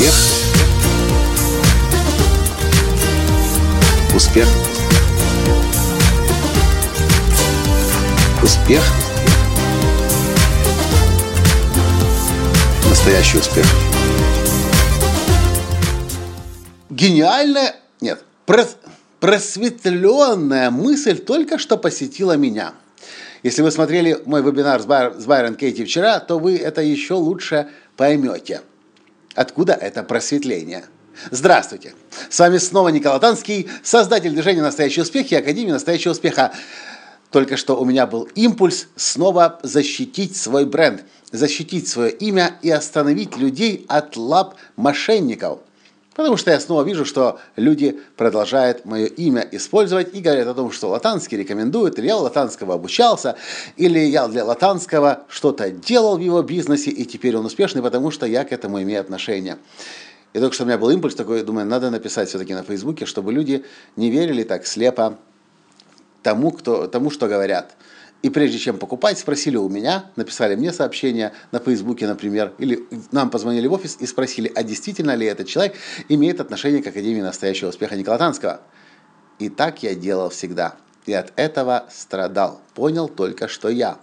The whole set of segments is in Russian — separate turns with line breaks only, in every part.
Успех. Успех. Успех. Настоящий успех.
Гениальная, нет, прос- просветленная мысль только что посетила меня. Если вы смотрели мой вебинар с, Байр, с Байрон Кейти вчера, то вы это еще лучше поймете. Откуда это просветление? Здравствуйте! С вами снова Николай Танский, создатель движения «Настоящий успех» и Академии «Настоящего успеха». Только что у меня был импульс снова защитить свой бренд, защитить свое имя и остановить людей от лап мошенников. Потому что я снова вижу, что люди продолжают мое имя использовать и говорят о том, что Латанский рекомендует, или я у Латанского обучался, или я для Латанского что-то делал в его бизнесе, и теперь он успешный, потому что я к этому имею отношение. И только что у меня был импульс такой, думаю, надо написать все-таки на Фейсбуке, чтобы люди не верили так слепо тому, кто, тому, что говорят. И прежде чем покупать, спросили у меня, написали мне сообщение на Фейсбуке, например, или нам позвонили в офис и спросили, а действительно ли этот человек имеет отношение к Академии настоящего успеха Никола Танского. И так я делал всегда. И от этого страдал. Понял только, что я.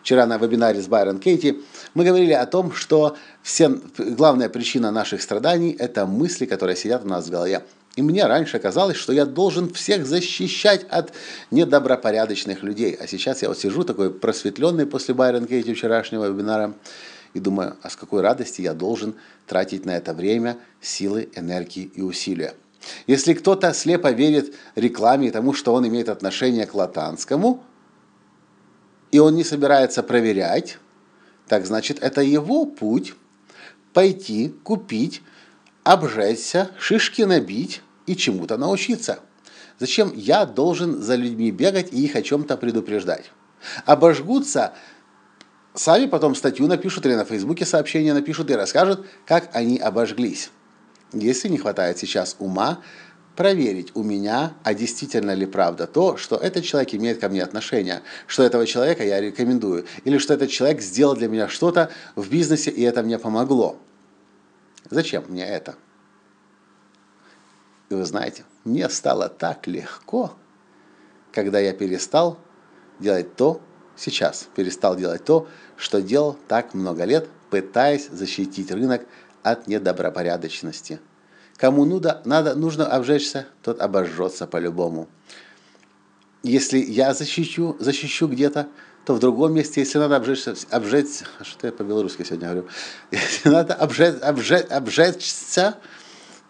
Вчера на вебинаре с Байрон Кейти мы говорили о том, что все, главная причина наших страданий – это мысли, которые сидят у нас в голове. И мне раньше казалось, что я должен всех защищать от недобропорядочных людей. А сейчас я вот сижу такой просветленный после Байрон Кейти вчерашнего вебинара и думаю, а с какой радости я должен тратить на это время, силы, энергии и усилия. Если кто-то слепо верит рекламе и тому, что он имеет отношение к латанскому, и он не собирается проверять, так значит, это его путь пойти, купить, обжечься, шишки набить и чему-то научиться. Зачем я должен за людьми бегать и их о чем-то предупреждать? Обожгутся, сами потом статью напишут или на Фейсбуке сообщение напишут и расскажут, как они обожглись. Если не хватает сейчас ума, проверить у меня, а действительно ли правда то, что этот человек имеет ко мне отношение, что этого человека я рекомендую, или что этот человек сделал для меня что-то в бизнесе, и это мне помогло. Зачем мне это? И вы знаете, мне стало так легко, когда я перестал делать то, сейчас перестал делать то, что делал так много лет, пытаясь защитить рынок от недобропорядочности. Кому надо, надо, нужно обжечься, тот обожжется по-любому. Если я защищу, защищу где-то, то в другом месте, если надо обжечься, обжечься, что я по-белорусски сегодня говорю, если надо обжечь, обжечь, обжечься,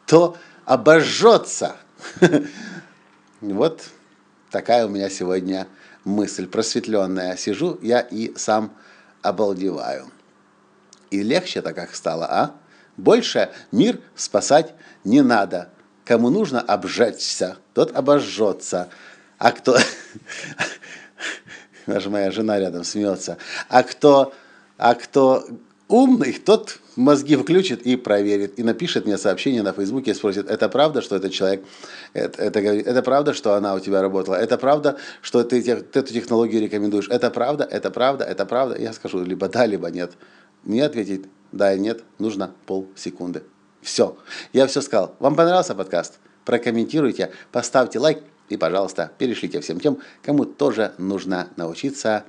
то обожжется. Вот такая у меня сегодня мысль просветленная. Сижу я и сам обалдеваю. И легче-то как стало, а? Больше мир спасать не надо. Кому нужно обжечься, тот обожжется. А кто... Даже моя жена рядом смеется. А кто, а кто умный, тот мозги включит и проверит. И напишет мне сообщение на Фейсбуке и спросит, это правда, что этот человек, это, это, это правда, что она у тебя работала? Это правда, что ты эту технологию рекомендуешь? Это правда, это правда, это правда? Я скажу либо да, либо нет. Мне ответить да и нет нужно полсекунды. Все. Я все сказал. Вам понравился подкаст? Прокомментируйте, поставьте лайк и, пожалуйста, перешлите всем тем, кому тоже нужно научиться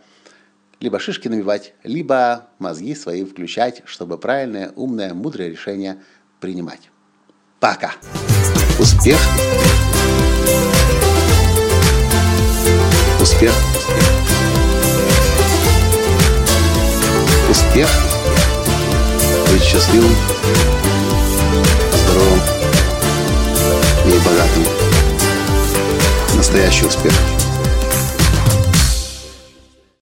либо шишки набивать, либо мозги свои включать, чтобы правильное, умное, мудрое решение принимать. Пока!
Успех! Успех! Успех! Быть счастливым, здоровым и богатым. Настоящий успех!